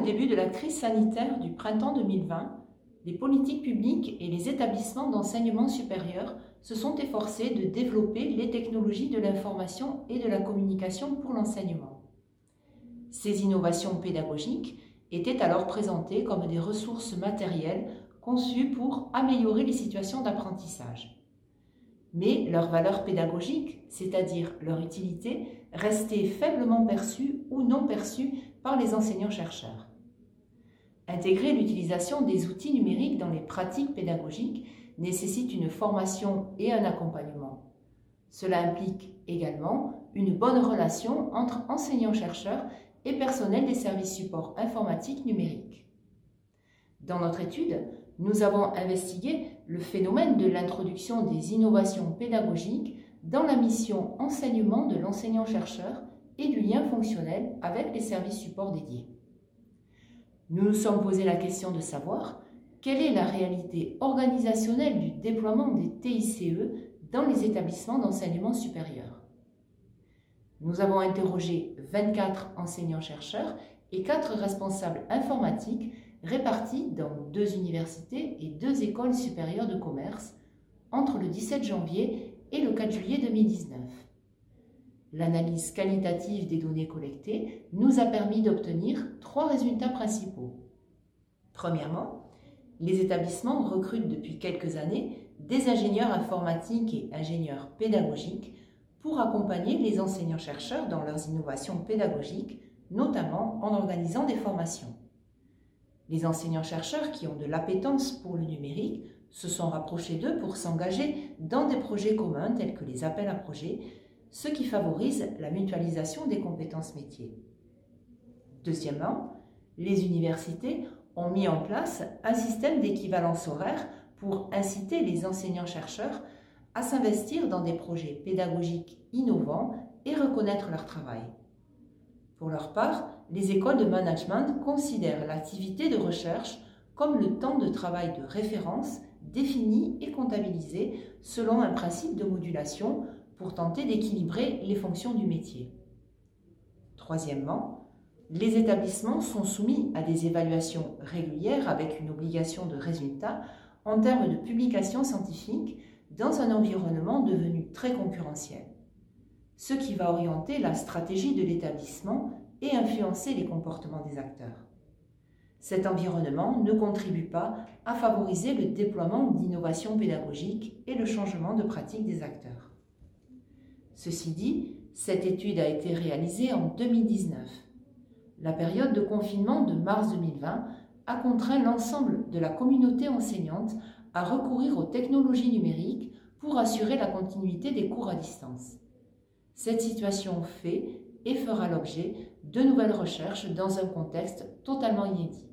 début de la crise sanitaire du printemps 2020, les politiques publiques et les établissements d'enseignement supérieur se sont efforcés de développer les technologies de l'information et de la communication pour l'enseignement. Ces innovations pédagogiques étaient alors présentées comme des ressources matérielles conçues pour améliorer les situations d'apprentissage. Mais leur valeur pédagogique, c'est-à-dire leur utilité, restait faiblement perçue ou non perçue par les enseignants-chercheurs. Intégrer l'utilisation des outils numériques dans les pratiques pédagogiques nécessite une formation et un accompagnement. Cela implique également une bonne relation entre enseignants-chercheurs et personnel des services support informatique numérique. Dans notre étude, nous avons investigué le phénomène de l'introduction des innovations pédagogiques dans la mission enseignement de l'enseignant-chercheur et du lien fonctionnel avec les services support dédiés. Nous nous sommes posé la question de savoir quelle est la réalité organisationnelle du déploiement des TICE dans les établissements d'enseignement supérieur. Nous avons interrogé 24 enseignants-chercheurs et 4 responsables informatiques répartis dans deux universités et deux écoles supérieures de commerce entre le 17 janvier et le 4 juillet 2019. L'analyse qualitative des données collectées nous a permis d'obtenir trois résultats principaux. Premièrement, les établissements recrutent depuis quelques années des ingénieurs informatiques et ingénieurs pédagogiques pour accompagner les enseignants-chercheurs dans leurs innovations pédagogiques, notamment en organisant des formations. Les enseignants-chercheurs qui ont de l'appétence pour le numérique se sont rapprochés d'eux pour s'engager dans des projets communs tels que les appels à projets, ce qui favorise la mutualisation des compétences métiers. Deuxièmement, les universités ont mis en place un système d'équivalence horaire pour inciter les enseignants-chercheurs à s'investir dans des projets pédagogiques innovants et reconnaître leur travail. Pour leur part, les écoles de management considèrent l'activité de recherche comme le temps de travail de référence défini et comptabilisé selon un principe de modulation pour tenter d'équilibrer les fonctions du métier. Troisièmement, les établissements sont soumis à des évaluations régulières avec une obligation de résultat en termes de publications scientifiques dans un environnement devenu très concurrentiel, ce qui va orienter la stratégie de l'établissement et influencer les comportements des acteurs. Cet environnement ne contribue pas à favoriser le déploiement d'innovations pédagogiques et le changement de pratique des acteurs. Ceci dit, cette étude a été réalisée en 2019 la période de confinement de mars 2020 a contraint l'ensemble de la communauté enseignante à recourir aux technologies numériques pour assurer la continuité des cours à distance. Cette situation fait et fera l'objet de nouvelles recherches dans un contexte totalement inédit.